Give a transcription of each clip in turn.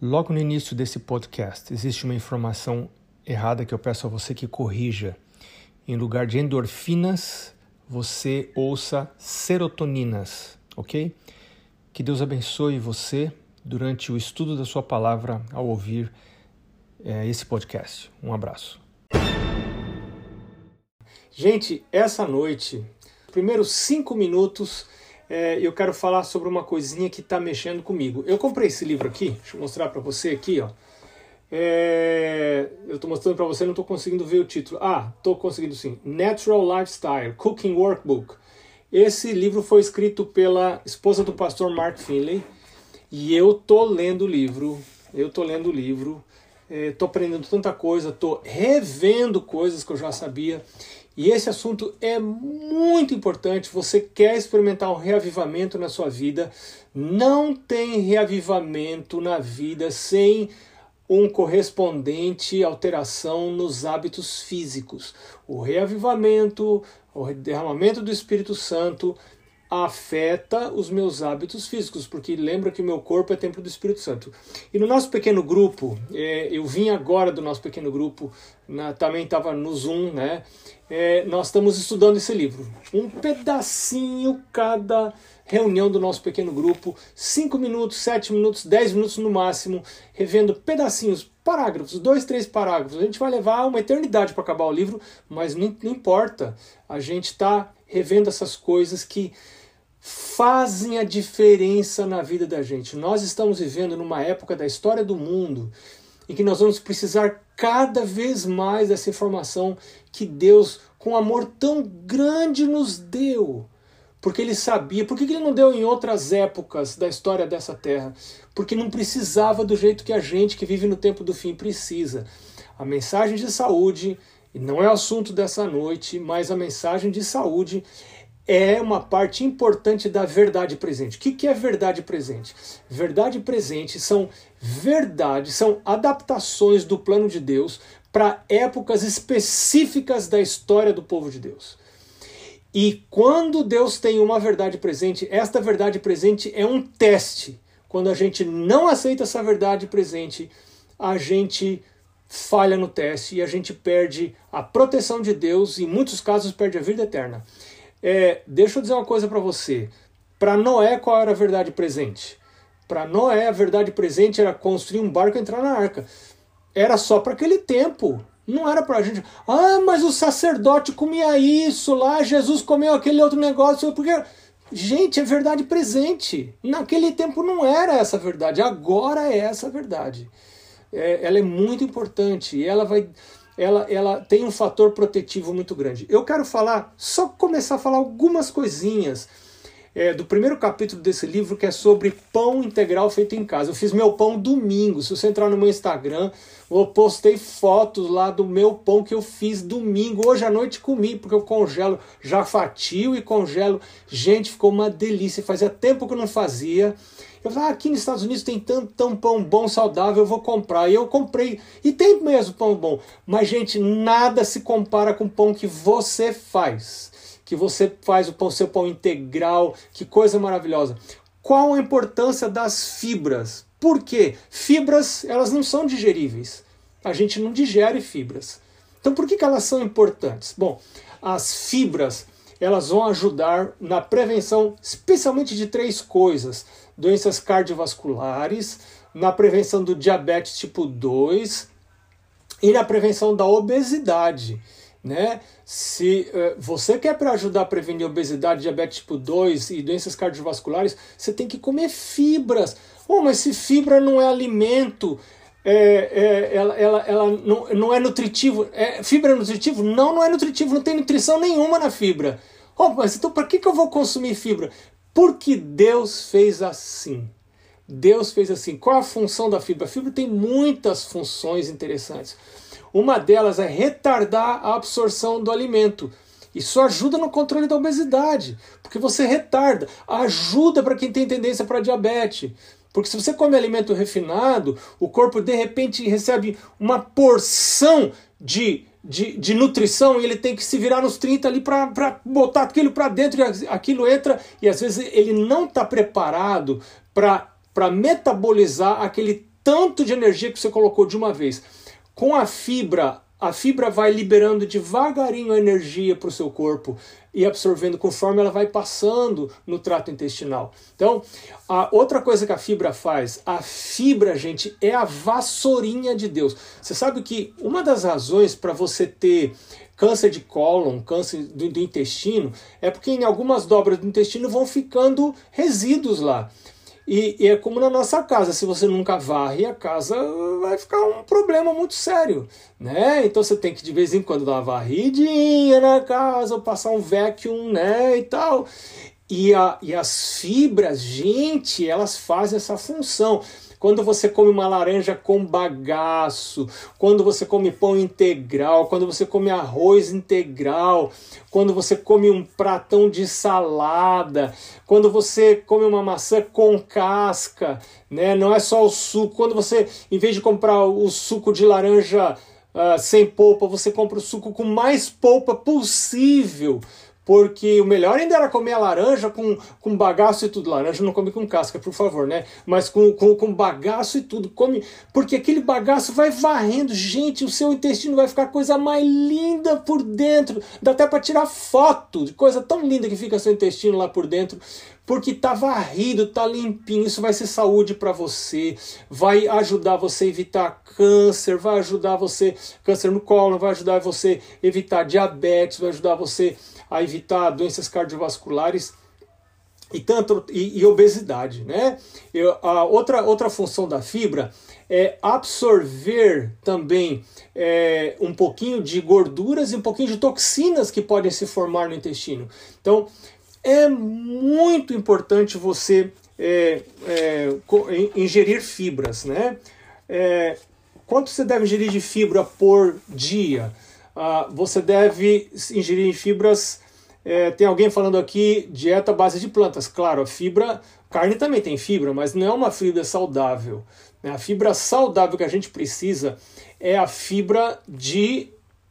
Logo no início desse podcast, existe uma informação errada que eu peço a você que corrija. Em lugar de endorfinas, você ouça serotoninas, ok? Que Deus abençoe você durante o estudo da Sua palavra ao ouvir é, esse podcast. Um abraço. Gente, essa noite, primeiros cinco minutos é, eu quero falar sobre uma coisinha que está mexendo comigo. Eu comprei esse livro aqui, deixa eu mostrar para você aqui, ó. É, eu estou mostrando para você, não estou conseguindo ver o título. Ah, estou conseguindo sim. Natural Lifestyle, Cooking Workbook. Esse livro foi escrito pela esposa do pastor Mark Finley e eu tô lendo o livro. Eu tô lendo o livro, é, aprendendo tanta coisa, estou revendo coisas que eu já sabia e esse assunto é muito importante. Você quer experimentar um reavivamento na sua vida? Não tem reavivamento na vida sem um correspondente alteração nos hábitos físicos. O reavivamento, o derramamento do Espírito Santo afeta os meus hábitos físicos, porque lembra que o meu corpo é templo do Espírito Santo. E no nosso pequeno grupo, é, eu vim agora do nosso pequeno grupo, na, também estava no Zoom, né? É, nós estamos estudando esse livro. Um pedacinho cada reunião do nosso pequeno grupo, 5 minutos, 7 minutos, 10 minutos no máximo, revendo pedacinhos, parágrafos, dois, três parágrafos. A gente vai levar uma eternidade para acabar o livro, mas não, não importa. A gente está revendo essas coisas que fazem a diferença na vida da gente. Nós estamos vivendo numa época da história do mundo em que nós vamos precisar cada vez mais dessa informação que Deus, com amor tão grande, nos deu. Porque ele sabia. Por que ele não deu em outras épocas da história dessa terra? Porque não precisava do jeito que a gente que vive no tempo do fim precisa. A mensagem de saúde, e não é assunto dessa noite, mas a mensagem de saúde é uma parte importante da verdade presente. O que é verdade presente? Verdade presente são verdades, são adaptações do plano de Deus para épocas específicas da história do povo de Deus. E quando Deus tem uma verdade presente, esta verdade presente é um teste. Quando a gente não aceita essa verdade presente, a gente falha no teste e a gente perde a proteção de Deus e, em muitos casos, perde a vida eterna. É, deixa eu dizer uma coisa para você. Para Noé, qual era a verdade presente? Para Noé, a verdade presente era construir um barco e entrar na arca. Era só para aquele tempo. Não era para a gente. Ah, mas o sacerdote comia isso lá, Jesus comeu aquele outro negócio. Porque. Gente, é verdade presente. Naquele tempo não era essa verdade, agora é essa verdade. É, ela é muito importante e ela vai ela, ela tem um fator protetivo muito grande. Eu quero falar, só começar a falar algumas coisinhas é, do primeiro capítulo desse livro, que é sobre pão integral feito em casa. Eu fiz meu pão domingo. Se você entrar no meu Instagram, eu postei fotos lá do meu pão que eu fiz domingo. Hoje à noite comi, porque eu congelo, já fatio e congelo. Gente, ficou uma delícia. Fazia tempo que eu não fazia. Eu falei, ah, aqui nos Estados Unidos tem tanto tão pão bom, saudável, eu vou comprar. E eu comprei. E tem mesmo pão bom. Mas, gente, nada se compara com o pão que você faz. Que você faz o pão, seu pão integral. Que coisa maravilhosa. Qual a importância das fibras? Por quê? Fibras, elas não são digeríveis. A gente não digere fibras. Então, por que, que elas são importantes? Bom, as fibras elas vão ajudar na prevenção, especialmente de três coisas: doenças cardiovasculares, na prevenção do diabetes tipo 2 e na prevenção da obesidade. Né? Se uh, você quer para ajudar a prevenir obesidade, diabetes tipo 2 e doenças cardiovasculares, você tem que comer fibras. Oh, mas se fibra não é alimento, é, é, ela, ela, ela não, não é nutritivo. É, fibra é nutritivo? Não, não é nutritivo, não tem nutrição nenhuma na fibra. Oh, mas então para que, que eu vou consumir fibra? Porque Deus fez assim. Deus fez assim. Qual a função da fibra? A fibra tem muitas funções interessantes. Uma delas é retardar a absorção do alimento. Isso ajuda no controle da obesidade, porque você retarda. Ajuda para quem tem tendência para diabetes. Porque se você come alimento refinado, o corpo de repente recebe uma porção de de, de nutrição e ele tem que se virar nos 30 ali para botar aquilo para dentro e aquilo entra e às vezes ele não está preparado para metabolizar aquele tanto de energia que você colocou de uma vez. Com a fibra, a fibra vai liberando devagarinho a energia para o seu corpo e absorvendo conforme ela vai passando no trato intestinal. Então, a outra coisa que a fibra faz, a fibra, gente, é a vassourinha de Deus. Você sabe que uma das razões para você ter câncer de cólon, câncer do, do intestino, é porque em algumas dobras do intestino vão ficando resíduos lá. E, e, é como na nossa casa, se você nunca varre a casa, vai ficar um problema muito sério, né? Então você tem que de vez em quando dar uma varridinha na casa, passar um vacuum, né, e tal. E, a, e as fibras, gente, elas fazem essa função quando você come uma laranja com bagaço, quando você come pão integral, quando você come arroz integral, quando você come um pratão de salada, quando você come uma maçã com casca, né? Não é só o suco. Quando você, em vez de comprar o suco de laranja uh, sem polpa, você compra o suco com mais polpa possível porque o melhor ainda era comer a laranja com, com bagaço e tudo. Laranja não come com casca, por favor, né? Mas com, com, com bagaço e tudo. Come, porque aquele bagaço vai varrendo. Gente, o seu intestino vai ficar coisa mais linda por dentro. Dá até para tirar foto de coisa tão linda que fica seu intestino lá por dentro porque tá varrido, tá limpinho. Isso vai ser saúde para você, vai ajudar você a evitar câncer, vai ajudar você câncer no colo, vai ajudar você a evitar diabetes, vai ajudar você a evitar doenças cardiovasculares e tanto e, e obesidade, né? Eu, a outra outra função da fibra é absorver também é, um pouquinho de gorduras e um pouquinho de toxinas que podem se formar no intestino. Então é muito importante você é, é, ingerir fibras, né? É, quanto você deve ingerir de fibra por dia? Ah, você deve ingerir fibras. É, tem alguém falando aqui dieta base de plantas. Claro, a fibra, carne também tem fibra, mas não é uma fibra saudável. Né? A fibra saudável que a gente precisa é a fibra de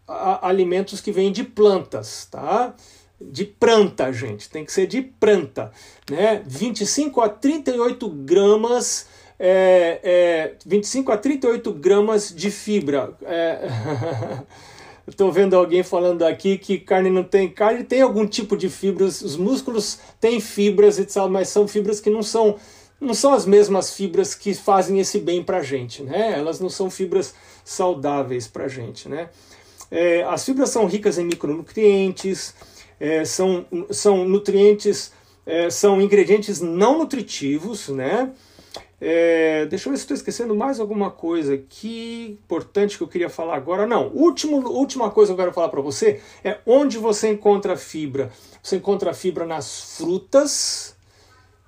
a, alimentos que vêm de plantas, tá? De planta, gente, tem que ser de planta, né? 25 a 38 gramas é, é, 25 a 38 gramas de fibra. É, Estou vendo alguém falando aqui que carne não tem. Carne tem algum tipo de fibras, os músculos têm fibras e tal, mas são fibras que não são não são as mesmas fibras que fazem esse bem para a gente, né? Elas não são fibras saudáveis para a gente, né? É, as fibras são ricas em micronutrientes, é, são, são nutrientes, é, são ingredientes não nutritivos, né? É, deixa eu ver se estou esquecendo mais alguma coisa aqui importante que eu queria falar agora. Não, último, última coisa que eu quero falar para você é onde você encontra fibra. Você encontra fibra nas frutas,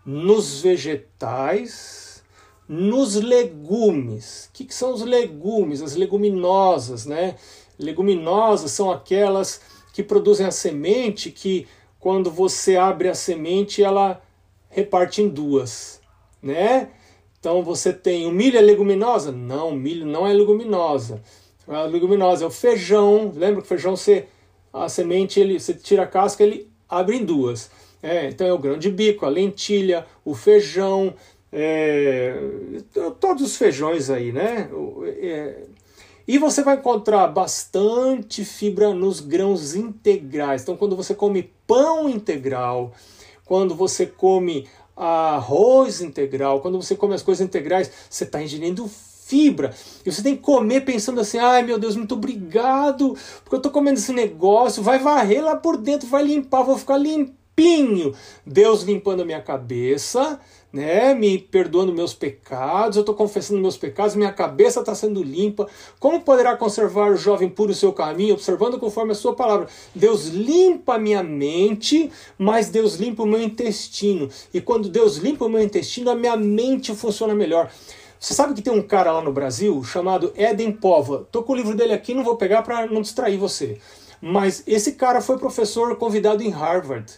nos vegetais, nos legumes. O que, que são os legumes? As leguminosas, né? Leguminosas são aquelas que produzem a semente que quando você abre a semente ela reparte em duas, né? Então você tem o milho é leguminosa? Não, milho não é leguminosa. A leguminosa é o feijão. Lembra que o feijão você a semente ele você tira a casca ele abre em duas. É, então é o grão de bico, a lentilha, o feijão, é, todos os feijões aí, né? É, e você vai encontrar bastante fibra nos grãos integrais. Então, quando você come pão integral, quando você come arroz integral, quando você come as coisas integrais, você está ingerindo fibra. E você tem que comer pensando assim: ai meu Deus, muito obrigado, porque eu estou comendo esse negócio, vai varrer lá por dentro, vai limpar, vou ficar limpinho. Deus limpando a minha cabeça, né, me perdoando meus pecados, eu estou confessando meus pecados, minha cabeça está sendo limpa. Como poderá conservar o jovem puro o seu caminho, observando conforme a sua palavra? Deus limpa a minha mente, mas Deus limpa o meu intestino. E quando Deus limpa o meu intestino, a minha mente funciona melhor. Você sabe que tem um cara lá no Brasil chamado Eden Pova. Tô com o livro dele aqui, não vou pegar para não distrair você. Mas esse cara foi professor convidado em Harvard.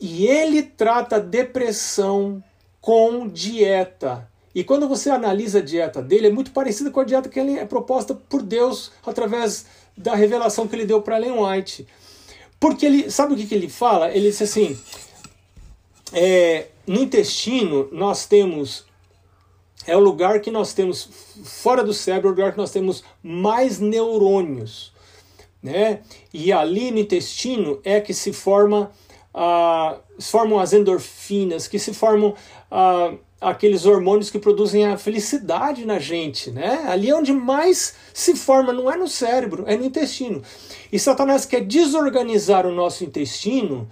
E ele trata depressão, com dieta. E quando você analisa a dieta dele, é muito parecida com a dieta que ele é proposta por Deus através da revelação que ele deu para Ellen White. Porque ele, sabe o que, que ele fala? Ele disse assim: é, no intestino nós temos é o lugar que nós temos, fora do cérebro, é o lugar que nós temos mais neurônios. Né? E ali no intestino é que se forma, ah, se formam as endorfinas, que se formam ah, aqueles hormônios que produzem a felicidade na gente, né? Ali é onde mais se forma, não é no cérebro, é no intestino. E Satanás quer desorganizar o nosso intestino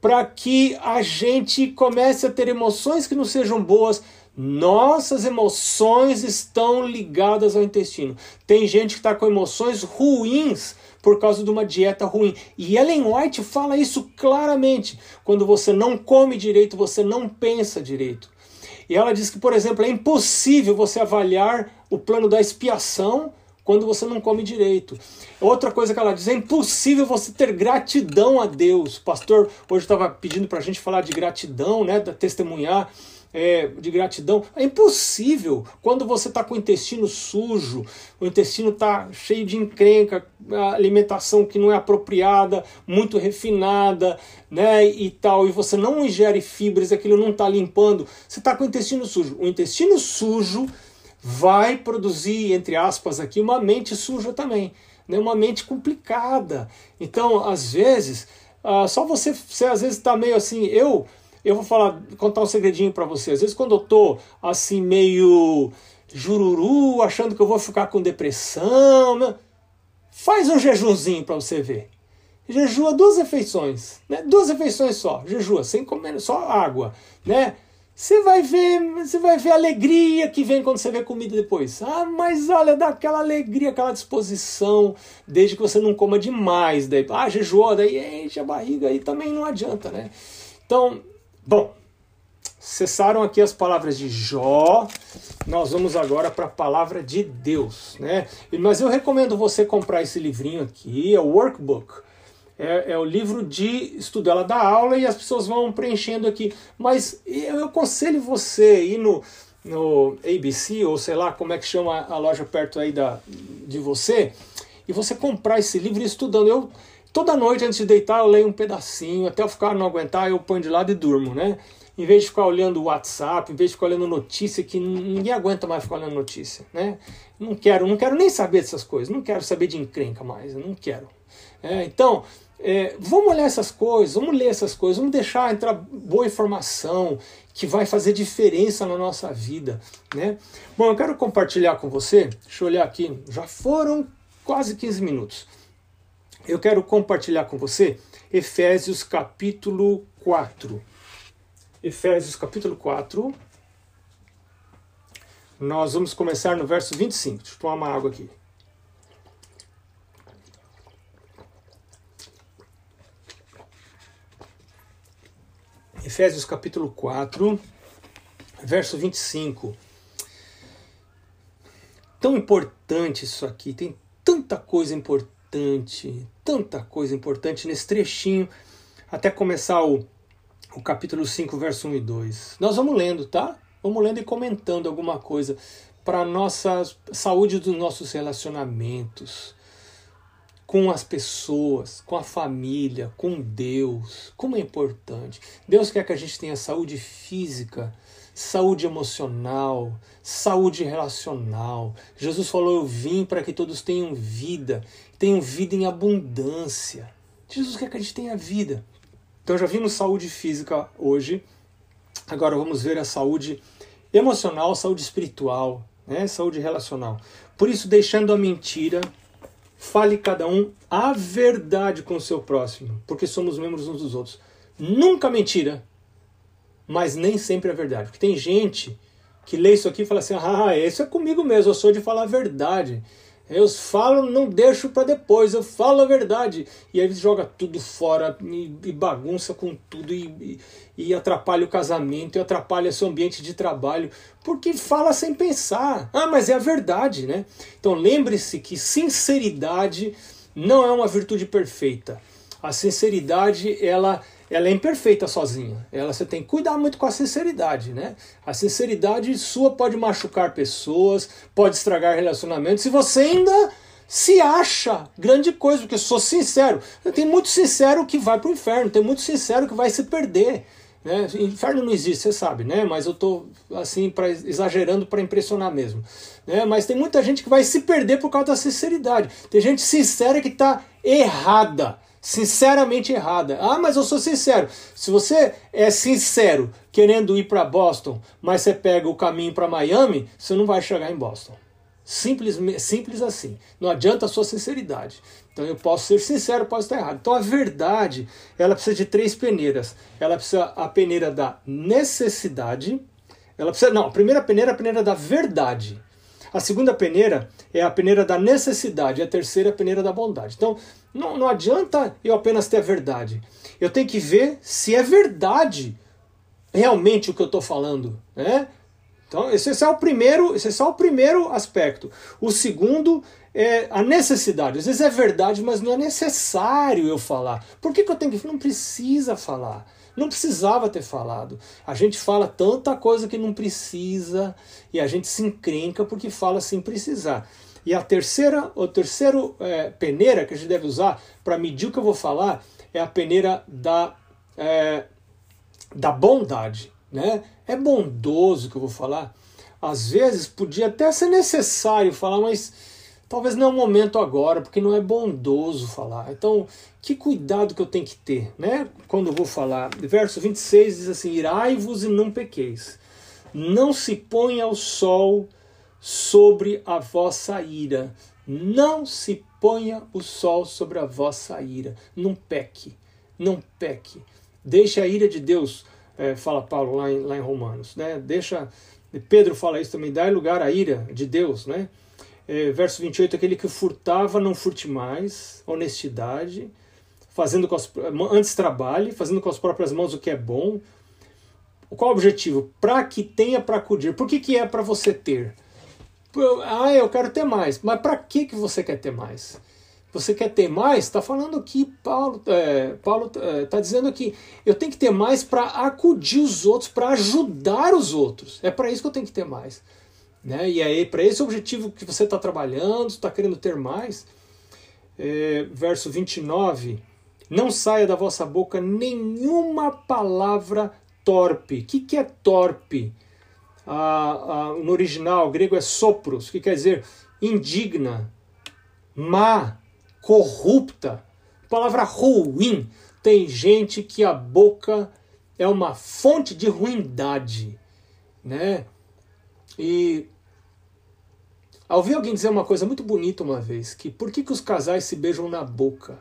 para que a gente comece a ter emoções que não sejam boas. Nossas emoções estão ligadas ao intestino. Tem gente que está com emoções ruins por causa de uma dieta ruim. E Ellen White fala isso claramente. Quando você não come direito, você não pensa direito. E ela diz que, por exemplo, é impossível você avaliar o plano da expiação quando você não come direito. Outra coisa que ela diz, é impossível você ter gratidão a Deus. O pastor hoje estava pedindo para a gente falar de gratidão, né, da testemunhar é, de gratidão. É impossível quando você está com o intestino sujo, o intestino está cheio de encrenca, alimentação que não é apropriada, muito refinada, né, e tal, e você não ingere fibras, aquilo não está limpando, você está com o intestino sujo. O intestino sujo vai produzir, entre aspas, aqui, uma mente suja também, né, uma mente complicada. Então, às vezes, uh, só você, você às vezes está meio assim, eu eu vou falar, contar um segredinho para você. Às vezes quando eu tô assim meio jururu, achando que eu vou ficar com depressão, né? faz um jejumzinho para você ver. Jejua duas refeições, né? Duas refeições só, jejua, sem comer só água, né? Você vai ver, você vai ver a alegria que vem quando você vê comida depois. Ah, mas olha, dá aquela alegria, aquela disposição, desde que você não coma demais. Daí, ah, jejuou, daí enche a barriga aí também não adianta, né? Então, Bom, cessaram aqui as palavras de Jó, nós vamos agora para a palavra de Deus, né? Mas eu recomendo você comprar esse livrinho aqui, é o Workbook. É, é, o livro de estudo. Ela dá aula e as pessoas vão preenchendo aqui. Mas eu aconselho você ir no, no ABC, ou sei lá como é que chama a loja perto aí da, de você, e você comprar esse livro estudando. Eu, Toda noite antes de deitar eu leio um pedacinho, até eu ficar não aguentar, eu ponho de lado e durmo, né? Em vez de ficar olhando o WhatsApp, em vez de ficar olhando notícia, que ninguém aguenta mais ficar olhando notícia, né? Não quero, não quero nem saber dessas coisas, não quero saber de encrenca mais, não quero. É, então, é, vamos olhar essas coisas, vamos ler essas coisas, vamos deixar entrar boa informação que vai fazer diferença na nossa vida, né? Bom, eu quero compartilhar com você, deixa eu olhar aqui, já foram quase 15 minutos eu quero compartilhar com você Efésios capítulo 4. Efésios capítulo 4. Nós vamos começar no verso 25. Deixa eu tomar uma água aqui. Efésios capítulo 4, verso 25. Tão importante isso aqui, tem tanta coisa importante importante, tanta coisa importante nesse trechinho, até começar o, o capítulo 5, verso 1 e 2. Nós vamos lendo, tá? Vamos lendo e comentando alguma coisa para a nossa saúde dos nossos relacionamentos com as pessoas, com a família, com Deus. Como é importante. Deus quer que a gente tenha saúde física, saúde emocional, saúde relacional. Jesus falou: Eu vim para que todos tenham vida, tenham vida em abundância. Jesus quer que a gente tenha vida. Então já vimos saúde física hoje, agora vamos ver a saúde emocional, saúde espiritual, né? saúde relacional. Por isso, deixando a mentira, fale cada um a verdade com o seu próximo, porque somos membros uns dos outros. Nunca mentira, mas nem sempre é verdade. Porque tem gente que lê isso aqui e fala assim: ah, isso é comigo mesmo, eu sou de falar a verdade. Eu falo, não deixo para depois, eu falo a verdade. E aí joga tudo fora e, e bagunça com tudo e, e, e, atrapalha o casamento e atrapalha seu ambiente de trabalho, porque fala sem pensar. Ah, mas é a verdade, né? Então lembre-se que sinceridade não é uma virtude perfeita. A sinceridade, ela ela é imperfeita sozinha. Ela você tem que cuidar muito com a sinceridade, né? A sinceridade sua pode machucar pessoas, pode estragar relacionamentos. Se você ainda se acha grande coisa, porque sou sincero. Tem muito sincero que vai para o inferno, tem muito sincero que vai se perder. Né? Inferno não existe, você sabe, né? Mas eu estou assim pra, exagerando para impressionar mesmo. Né? Mas tem muita gente que vai se perder por causa da sinceridade. Tem gente sincera que está errada, sinceramente errada. Ah, mas eu sou sincero. Se você é sincero querendo ir para Boston, mas você pega o caminho para Miami, você não vai chegar em Boston. Simples, simples assim. Não adianta a sua sinceridade. Então eu posso ser sincero, posso estar errado. Então a verdade, ela precisa de três peneiras. Ela precisa a peneira da necessidade. Ela precisa, não, a primeira peneira é a peneira da verdade. A segunda peneira é a peneira da necessidade. A terceira é a peneira da bondade. Então não, não adianta eu apenas ter a verdade. Eu tenho que ver se é verdade realmente o que eu estou falando, né? Então, esse é o primeiro, esse é só o primeiro aspecto. O segundo é a necessidade. Às vezes é verdade, mas não é necessário eu falar. Por que, que eu tenho que. Não precisa falar. Não precisava ter falado. A gente fala tanta coisa que não precisa e a gente se encrenca porque fala sem precisar. E a terceira, o terceiro é, peneira que a gente deve usar para medir o que eu vou falar é a peneira da, é, da bondade. Né? É bondoso que eu vou falar. Às vezes podia até ser necessário falar, mas talvez não é o momento agora, porque não é bondoso falar. Então, que cuidado que eu tenho que ter, né? Quando eu vou falar. Verso 26 diz assim: Irai-vos e não pequeis. Não se ponha o sol sobre a vossa ira. Não se ponha o sol sobre a vossa ira. Não peque. Não peque. Deixe a ira de Deus é, fala Paulo lá em, lá em Romanos. Né? Deixa, Pedro fala isso também, dá lugar à ira de Deus. Né? É, verso 28, aquele que furtava, não furte mais, honestidade, fazendo as, antes trabalhe, fazendo com as próprias mãos o que é bom. Qual o objetivo? Para que tenha para acudir. Por que, que é para você ter? Ah, eu quero ter mais. Mas para que, que você quer ter mais? Você quer ter mais? Está falando aqui, Paulo é, Paulo está é, tá dizendo aqui, eu tenho que ter mais para acudir os outros, para ajudar os outros. É para isso que eu tenho que ter mais. Né? E aí, para esse objetivo que você está trabalhando, está querendo ter mais, é, verso 29, não saia da vossa boca nenhuma palavra torpe. O que, que é torpe? No original, grego é sopros, que quer dizer indigna, má, corrupta. palavra ruim. Tem gente que a boca é uma fonte de ruindade, né? E ouvi alguém dizer uma coisa muito bonita uma vez, que por que, que os casais se beijam na boca?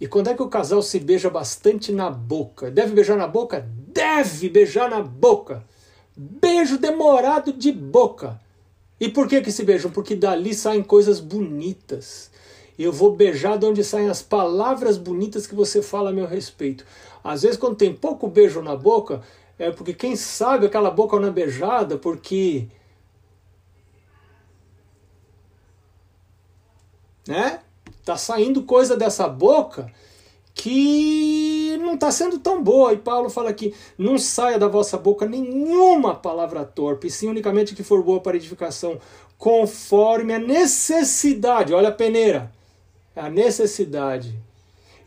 E quando é que o casal se beija bastante na boca? Deve beijar na boca? Deve beijar na boca. Beijo demorado de boca. E por que que se beijam? Porque dali saem coisas bonitas eu vou beijar de onde saem as palavras bonitas que você fala a meu respeito. Às vezes, quando tem pouco beijo na boca, é porque quem sabe aquela boca não é beijada, porque. Né? Tá saindo coisa dessa boca que não está sendo tão boa. E Paulo fala aqui: não saia da vossa boca nenhuma palavra torpe, sim unicamente que for boa para edificação, conforme a necessidade. Olha a peneira a necessidade.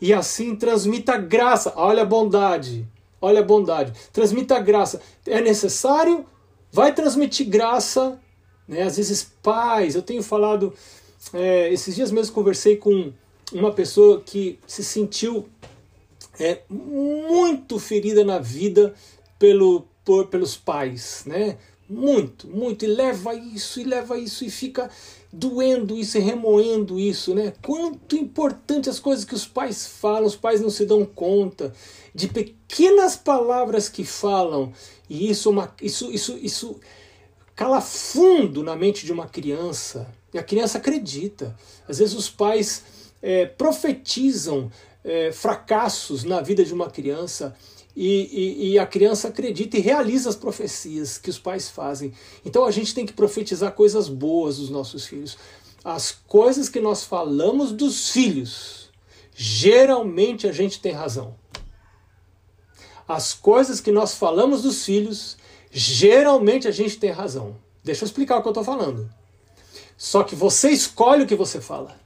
E assim transmita graça. Olha a bondade. Olha a bondade. Transmita graça. É necessário? Vai transmitir graça. Né? Às vezes, pais. Eu tenho falado. É, esses dias mesmo conversei com uma pessoa que se sentiu é, muito ferida na vida pelo, por, pelos pais, né? Muito, muito. E leva isso, e leva isso, e fica doendo isso e remoendo isso, né? Quanto importante as coisas que os pais falam, os pais não se dão conta de pequenas palavras que falam, e isso, é uma, isso, isso, isso cala fundo na mente de uma criança, e a criança acredita. Às vezes os pais é, profetizam é, fracassos na vida de uma criança e, e, e, a criança acredita e realiza as profecias que os pais fazem. Então a gente tem que profetizar coisas boas dos nossos filhos. As coisas que nós falamos dos filhos, geralmente a gente tem razão. As coisas que nós falamos dos filhos, geralmente a gente tem razão. Deixa eu explicar o que eu estou falando. Só que você escolhe o que você fala.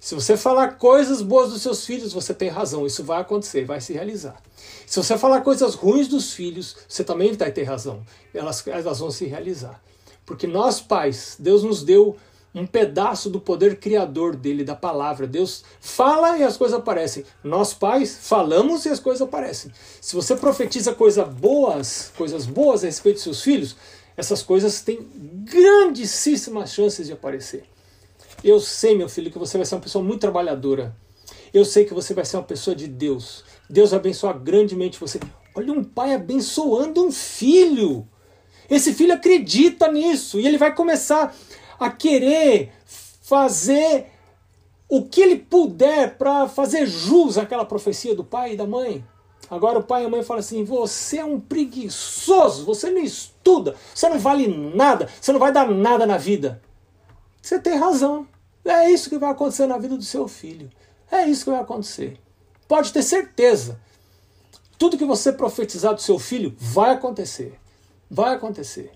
Se você falar coisas boas dos seus filhos, você tem razão, isso vai acontecer, vai se realizar. Se você falar coisas ruins dos filhos, você também vai ter razão, elas, elas vão se realizar. Porque nós, pais, Deus nos deu um pedaço do poder criador dele, da palavra. Deus fala e as coisas aparecem. Nós, pais, falamos e as coisas aparecem. Se você profetiza coisas boas, coisas boas a respeito de seus filhos, essas coisas têm grandíssimas chances de aparecer. Eu sei, meu filho, que você vai ser uma pessoa muito trabalhadora. Eu sei que você vai ser uma pessoa de Deus. Deus abençoa grandemente você. Olha um pai abençoando um filho. Esse filho acredita nisso e ele vai começar a querer fazer o que ele puder para fazer jus àquela profecia do pai e da mãe. Agora o pai e a mãe falam assim: você é um preguiçoso, você não estuda, você não vale nada, você não vai dar nada na vida. Você tem razão. É isso que vai acontecer na vida do seu filho. É isso que vai acontecer. Pode ter certeza. Tudo que você profetizar do seu filho vai acontecer. Vai acontecer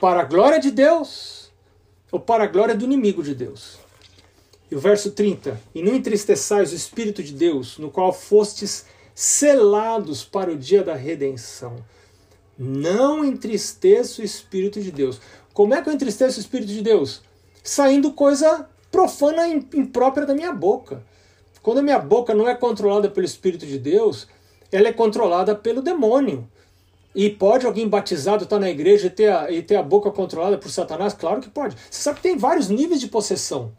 para a glória de Deus ou para a glória do inimigo de Deus. E o verso 30: E não entristeçais o Espírito de Deus, no qual fostes selados para o dia da redenção. Não entristeça o Espírito de Deus. Como é que eu entristeço o Espírito de Deus? Saindo coisa profana e imprópria da minha boca. Quando a minha boca não é controlada pelo Espírito de Deus, ela é controlada pelo demônio. E pode alguém batizado estar na igreja e ter, a, e ter a boca controlada por Satanás? Claro que pode. Você sabe que tem vários níveis de possessão.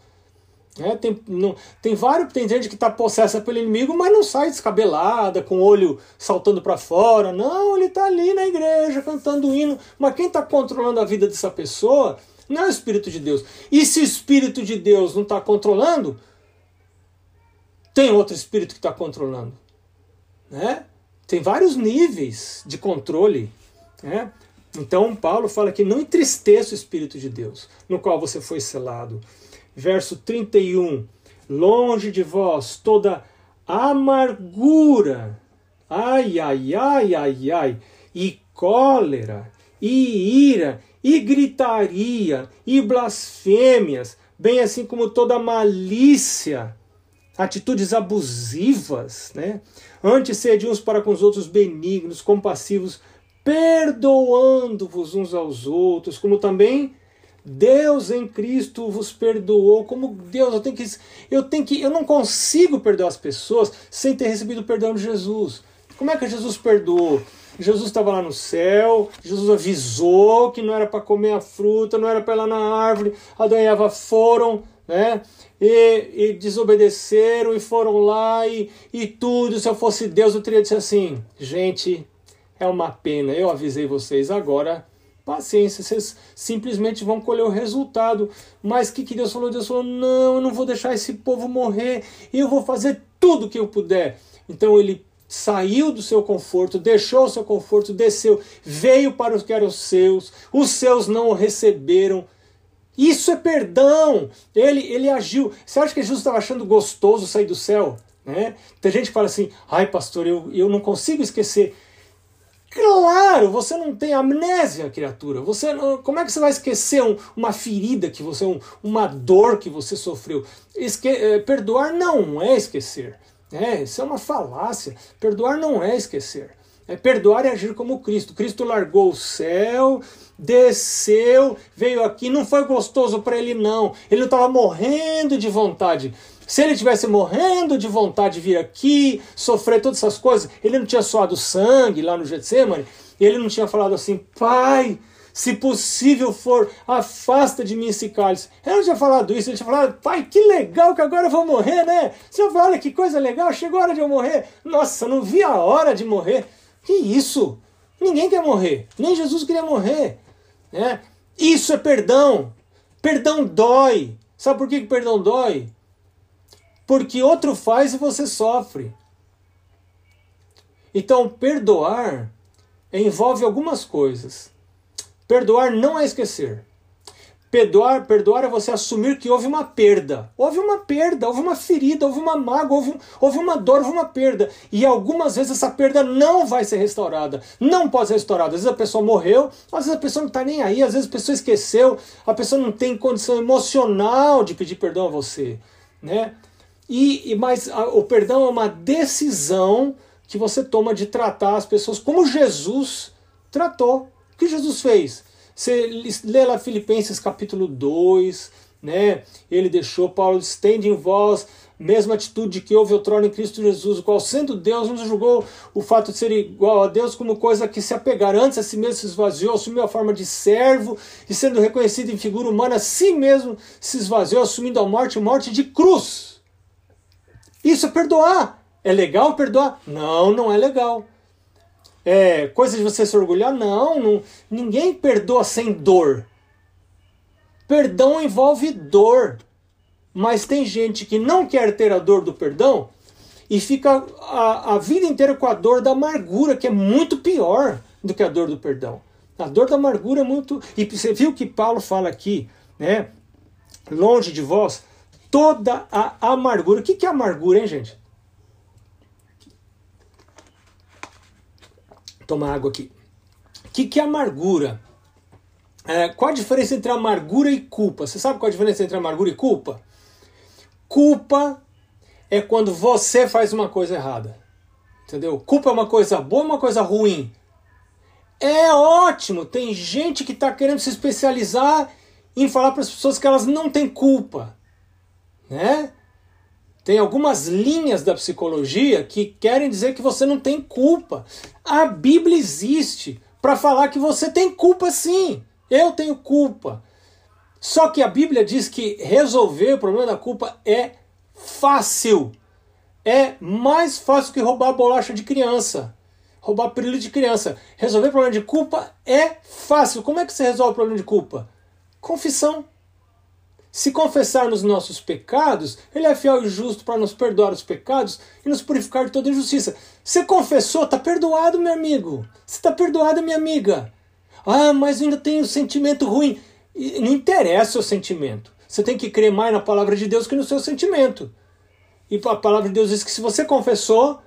É, tem, não, tem vários, tem gente que está possessa pelo inimigo, mas não sai descabelada, com o olho saltando para fora. Não, ele está ali na igreja cantando hino. Mas quem está controlando a vida dessa pessoa não é o Espírito de Deus. E se o Espírito de Deus não está controlando, tem outro Espírito que está controlando. Né? tem vários níveis de controle. Né? Então, Paulo fala que não entristeça o Espírito de Deus, no qual você foi selado. Verso 31. Longe de vós toda amargura, ai, ai, ai, ai, ai, e cólera, e ira, e gritaria, e blasfêmias, bem assim como toda malícia atitudes abusivas, né? Antes sede uns para com os outros benignos, compassivos, perdoando-vos uns aos outros, como também Deus em Cristo vos perdoou. Como Deus, eu tenho que eu tenho que eu não consigo perdoar as pessoas sem ter recebido o perdão de Jesus. Como é que Jesus perdoou? Jesus estava lá no céu, Jesus avisou que não era para comer a fruta, não era para ir lá na árvore. Adão e Eva foram, né? e, e desobedeceram e foram lá e, e tudo. Se eu fosse Deus, eu teria dito assim: gente, é uma pena, eu avisei vocês agora. Paciência, vocês simplesmente vão colher o resultado. Mas o que, que Deus falou? Deus falou: não, eu não vou deixar esse povo morrer, eu vou fazer tudo que eu puder. Então ele saiu do seu conforto, deixou o seu conforto, desceu, veio para os que eram seus, os seus não o receberam, isso é perdão. Ele, ele agiu. Você acha que Jesus estava achando gostoso sair do céu? Né? Tem gente que fala assim: ai, pastor, eu, eu não consigo esquecer. Claro, você não tem amnésia, criatura. Você como é que você vai esquecer um, uma ferida que você, um, uma dor que você sofreu? Esque, é, perdoar não é esquecer. É, isso é uma falácia. Perdoar não é esquecer. É perdoar e agir como Cristo. Cristo largou o céu, desceu, veio aqui, não foi gostoso para ele não. Ele estava morrendo de vontade. Se ele tivesse morrendo de vontade de vir aqui, sofrer todas essas coisas, ele não tinha suado sangue lá no Getsemane, ele não tinha falado assim, pai, se possível for, afasta de mim esse cálice. Ele não tinha falado isso, ele tinha falado, pai, que legal que agora eu vou morrer, né? Você vai, olha que coisa legal, chegou a hora de eu morrer. Nossa, não vi a hora de morrer. Que isso? Ninguém quer morrer, nem Jesus queria morrer. Né? Isso é perdão. Perdão dói. Sabe por que perdão dói? Porque outro faz e você sofre. Então, perdoar envolve algumas coisas. Perdoar não é esquecer. Perdoar, perdoar é você assumir que houve uma perda. Houve uma perda, houve uma ferida, houve uma mágoa, houve, houve uma dor, houve uma perda. E algumas vezes essa perda não vai ser restaurada. Não pode ser restaurada. Às vezes a pessoa morreu, às vezes a pessoa não está nem aí, às vezes a pessoa esqueceu, a pessoa não tem condição emocional de pedir perdão a você. Né? E, e Mas a, o perdão é uma decisão que você toma de tratar as pessoas como Jesus tratou. O que Jesus fez? Você lê lá Filipenses capítulo 2, né? Ele deixou, Paulo, estende em vós mesma atitude que houve outrora em Cristo Jesus, o qual, sendo Deus, nos julgou o fato de ser igual a Deus como coisa que se apegar. Antes a si mesmo se esvaziou, assumiu a forma de servo, e sendo reconhecido em figura humana, a si mesmo se esvaziou, assumindo a morte, morte de cruz. Isso é perdoar. É legal perdoar? Não, não é legal é, coisa de você se orgulhar. Não, não, ninguém perdoa sem dor. Perdão envolve dor. Mas tem gente que não quer ter a dor do perdão e fica a, a vida inteira com a dor da amargura, que é muito pior do que a dor do perdão. A dor da amargura é muito. E você viu que Paulo fala aqui, né? Longe de vós, toda a amargura. O que é amargura, hein, gente? Tomar água aqui. O que, que é amargura? É, qual a diferença entre amargura e culpa? Você sabe qual a diferença entre amargura e culpa? Culpa é quando você faz uma coisa errada. Entendeu? Culpa é uma coisa boa uma coisa ruim? É ótimo! Tem gente que está querendo se especializar em falar para as pessoas que elas não têm culpa. Né? Tem algumas linhas da psicologia que querem dizer que você não tem culpa. A Bíblia existe para falar que você tem culpa sim. Eu tenho culpa. Só que a Bíblia diz que resolver o problema da culpa é fácil. É mais fácil que roubar bolacha de criança. Roubar período de criança. Resolver o problema de culpa é fácil. Como é que você resolve o problema de culpa? Confissão. Se confessarmos nossos pecados, Ele é fiel e justo para nos perdoar os pecados e nos purificar de toda injustiça. Você confessou, está perdoado, meu amigo. Você está perdoada, minha amiga. Ah, mas ainda tenho um sentimento ruim. Não interessa o sentimento. Você tem que crer mais na palavra de Deus que no seu sentimento. E a palavra de Deus diz que se você confessou,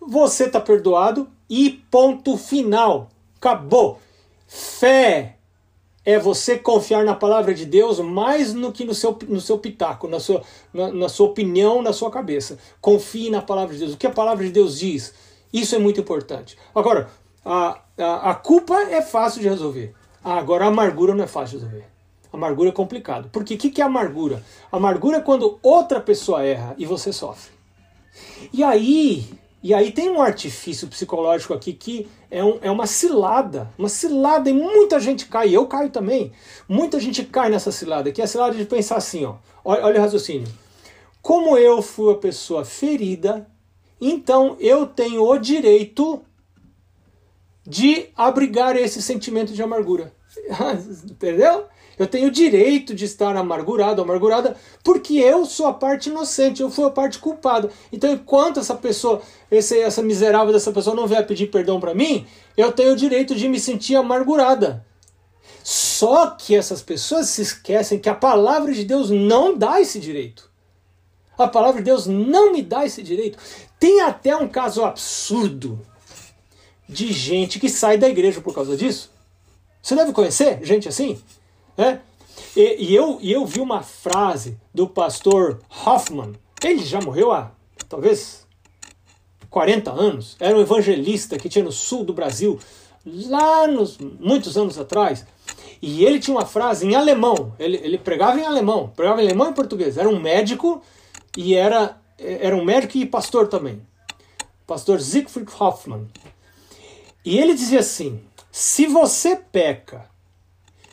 você está perdoado e ponto final. Acabou. Fé é você confiar na palavra de Deus mais do que no seu, no seu pitaco, na sua, na, na, sua opinião, na sua cabeça. Confie na palavra de Deus. O que a palavra de Deus diz, isso é muito importante. Agora, a, a, a culpa é fácil de resolver. agora, a amargura não é fácil de resolver. A amargura é complicado. Porque o que, que é amargura? Amargura é quando outra pessoa erra e você sofre. E aí, e aí tem um artifício psicológico aqui que é, um, é uma cilada, uma cilada e muita gente cai, eu caio também. Muita gente cai nessa cilada, que é a cilada de pensar assim, ó. Olha, olha o raciocínio. Como eu fui a pessoa ferida, então eu tenho o direito de abrigar esse sentimento de amargura. Entendeu? Eu tenho o direito de estar amargurado, amargurada, porque eu sou a parte inocente, eu fui a parte culpada. Então, enquanto essa pessoa, esse, essa miserável dessa pessoa não vier pedir perdão para mim, eu tenho o direito de me sentir amargurada. Só que essas pessoas se esquecem que a palavra de Deus não dá esse direito. A palavra de Deus não me dá esse direito. Tem até um caso absurdo de gente que sai da igreja por causa disso. Você deve conhecer gente assim? É? E, e, eu, e eu vi uma frase do pastor Hoffman, ele já morreu há talvez 40 anos, era um evangelista que tinha no sul do Brasil, lá nos muitos anos atrás, e ele tinha uma frase em alemão, ele, ele pregava em alemão, pregava em alemão e português, era um médico e era, era um médico e pastor também, pastor Siegfried Hoffmann. E ele dizia assim: se você peca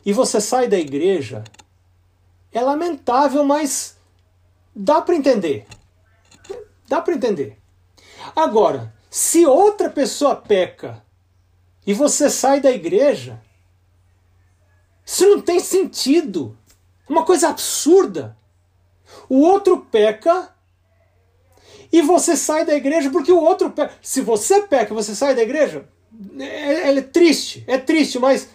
e você sai da igreja, é lamentável, mas dá para entender. Dá para entender. Agora, se outra pessoa peca e você sai da igreja, isso não tem sentido. É uma coisa absurda. O outro peca e você sai da igreja porque o outro peca. Se você peca e você sai da igreja, é, é, é triste, é triste, mas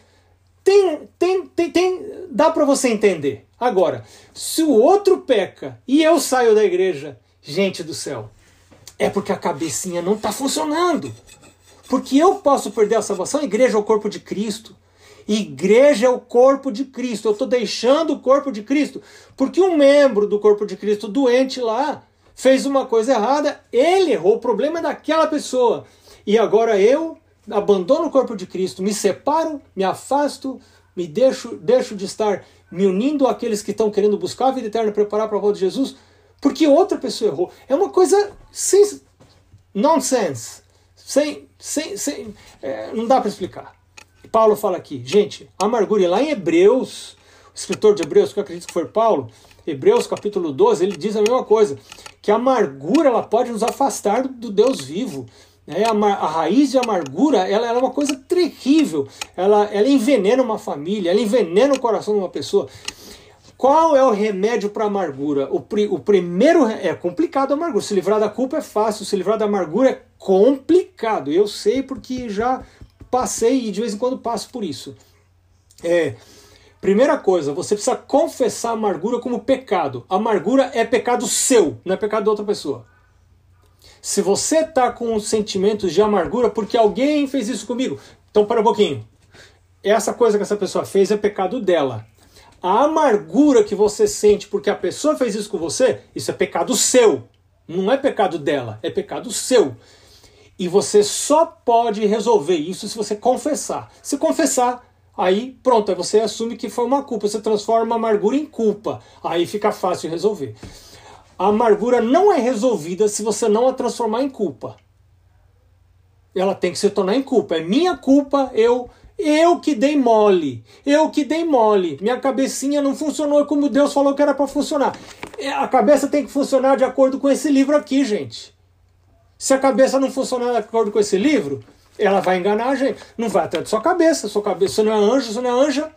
tem, tem, tem, tem dá para você entender. Agora, se o outro peca e eu saio da igreja, gente do céu, é porque a cabecinha não está funcionando. Porque eu posso perder a salvação, a igreja é o corpo de Cristo. Igreja é o corpo de Cristo. Eu estou deixando o corpo de Cristo. Porque um membro do corpo de Cristo doente lá fez uma coisa errada, ele errou. O problema é daquela pessoa. E agora eu abandono o corpo de Cristo, me separo, me afasto, me deixo, deixo de estar me unindo àqueles que estão querendo buscar a vida eterna, preparar para a volta de Jesus, porque outra pessoa errou. É uma coisa sem nonsense, sem, sem, sem é, não dá para explicar. Paulo fala aqui, gente, amargura, lá em Hebreus, o escritor de Hebreus, que eu acredito que foi Paulo, Hebreus capítulo 12, ele diz a mesma coisa, que a amargura ela pode nos afastar do Deus vivo. Né? A, a, raiz de amargura ela, ela, é uma coisa terrível. Ela, ela envenena uma família, ela envenena o coração de uma pessoa. Qual é o remédio para a amargura? O, pri, o primeiro é complicado a amargura. Se livrar da culpa é fácil, se livrar da amargura é complicado. Eu sei porque já passei e de vez em quando passo por isso. É, primeira coisa, você precisa confessar a amargura como pecado. A amargura é pecado seu, não é pecado de outra pessoa. Se você está com sentimentos de amargura porque alguém fez isso comigo, então para um pouquinho. Essa coisa que essa pessoa fez é pecado dela. A amargura que você sente porque a pessoa fez isso com você, isso é pecado seu. Não é pecado dela, é pecado seu. E você só pode resolver isso se você confessar. Se confessar, aí pronto, você assume que foi uma culpa, você transforma a amargura em culpa. Aí fica fácil resolver. A amargura não é resolvida se você não a transformar em culpa. Ela tem que se tornar em culpa. É minha culpa, eu eu que dei mole. Eu que dei mole. Minha cabecinha não funcionou como Deus falou que era para funcionar. É, a cabeça tem que funcionar de acordo com esse livro aqui, gente. Se a cabeça não funcionar de acordo com esse livro, ela vai enganar a gente. Não vai atrás da sua cabeça. Sua cabeça não é anjo, você não é anja.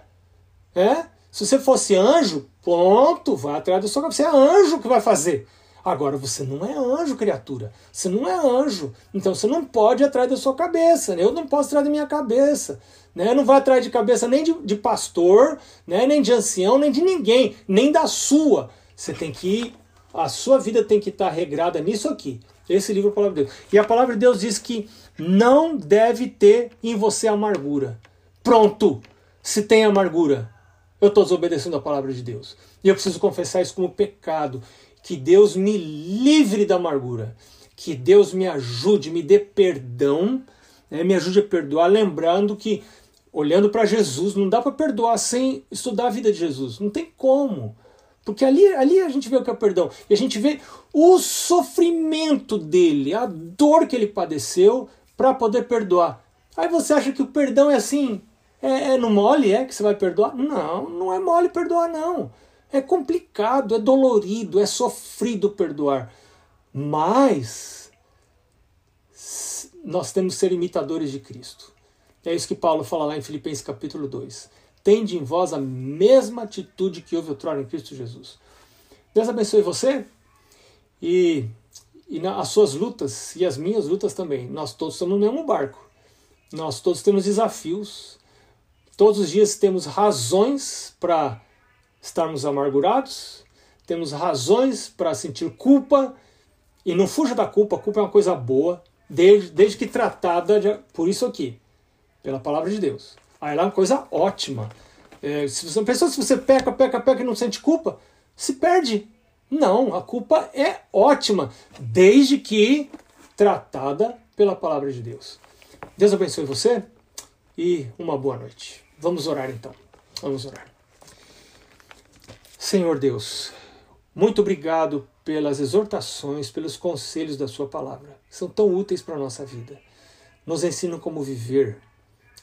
É? Se você fosse anjo, ponto, vai atrás sua cabeça. Você é anjo que vai fazer. Agora, você não é anjo, criatura. Você não é anjo. Então você não pode ir atrás da sua cabeça. Né? Eu não posso atrás da minha cabeça. Né? Não vai atrás de cabeça nem de, de pastor, né? nem de ancião, nem de ninguém, nem da sua. Você tem que ir, a sua vida tem que estar regrada nisso aqui. Esse livro é a palavra de Deus. E a palavra de Deus diz que não deve ter em você amargura. Pronto! Se tem amargura, eu estou desobedecendo a palavra de Deus. E eu preciso confessar isso como pecado. Que Deus me livre da amargura. Que Deus me ajude, me dê perdão, né, me ajude a perdoar, lembrando que, olhando para Jesus, não dá para perdoar sem estudar a vida de Jesus. Não tem como. Porque ali, ali a gente vê o que é o perdão. E a gente vê o sofrimento dele, a dor que ele padeceu para poder perdoar. Aí você acha que o perdão é assim, é, é no mole, é que você vai perdoar? Não, não é mole perdoar, não. É complicado, é dolorido, é sofrido perdoar. Mas nós temos que ser imitadores de Cristo. É isso que Paulo fala lá em Filipenses capítulo 2. Tende em vós a mesma atitude que houve outrora em Cristo Jesus. Deus abençoe você e, e na, as suas lutas e as minhas lutas também. Nós todos estamos no mesmo barco. Nós todos temos desafios. Todos os dias temos razões para estarmos amargurados, temos razões para sentir culpa, e não fuja da culpa, a culpa é uma coisa boa, desde, desde que tratada de, por isso aqui, pela palavra de Deus. Aí ela é uma coisa ótima. É, se você se você peca, peca, peca e não sente culpa, se perde. Não, a culpa é ótima, desde que tratada pela palavra de Deus. Deus abençoe você e uma boa noite. Vamos orar então. Vamos orar. Senhor Deus, muito obrigado pelas exortações, pelos conselhos da Sua palavra. São tão úteis para a nossa vida. Nos ensinam como viver,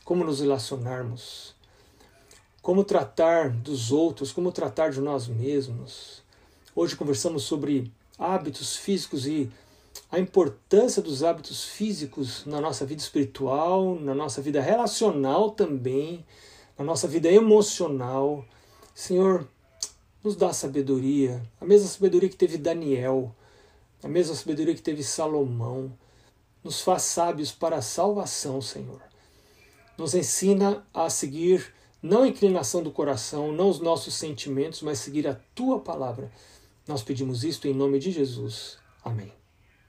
como nos relacionarmos, como tratar dos outros, como tratar de nós mesmos. Hoje conversamos sobre hábitos físicos e a importância dos hábitos físicos na nossa vida espiritual, na nossa vida relacional também, na nossa vida emocional. Senhor, nos dá sabedoria, a mesma sabedoria que teve Daniel, a mesma sabedoria que teve Salomão. Nos faz sábios para a salvação, Senhor. Nos ensina a seguir não a inclinação do coração, não os nossos sentimentos, mas seguir a tua palavra. Nós pedimos isto em nome de Jesus. Amém.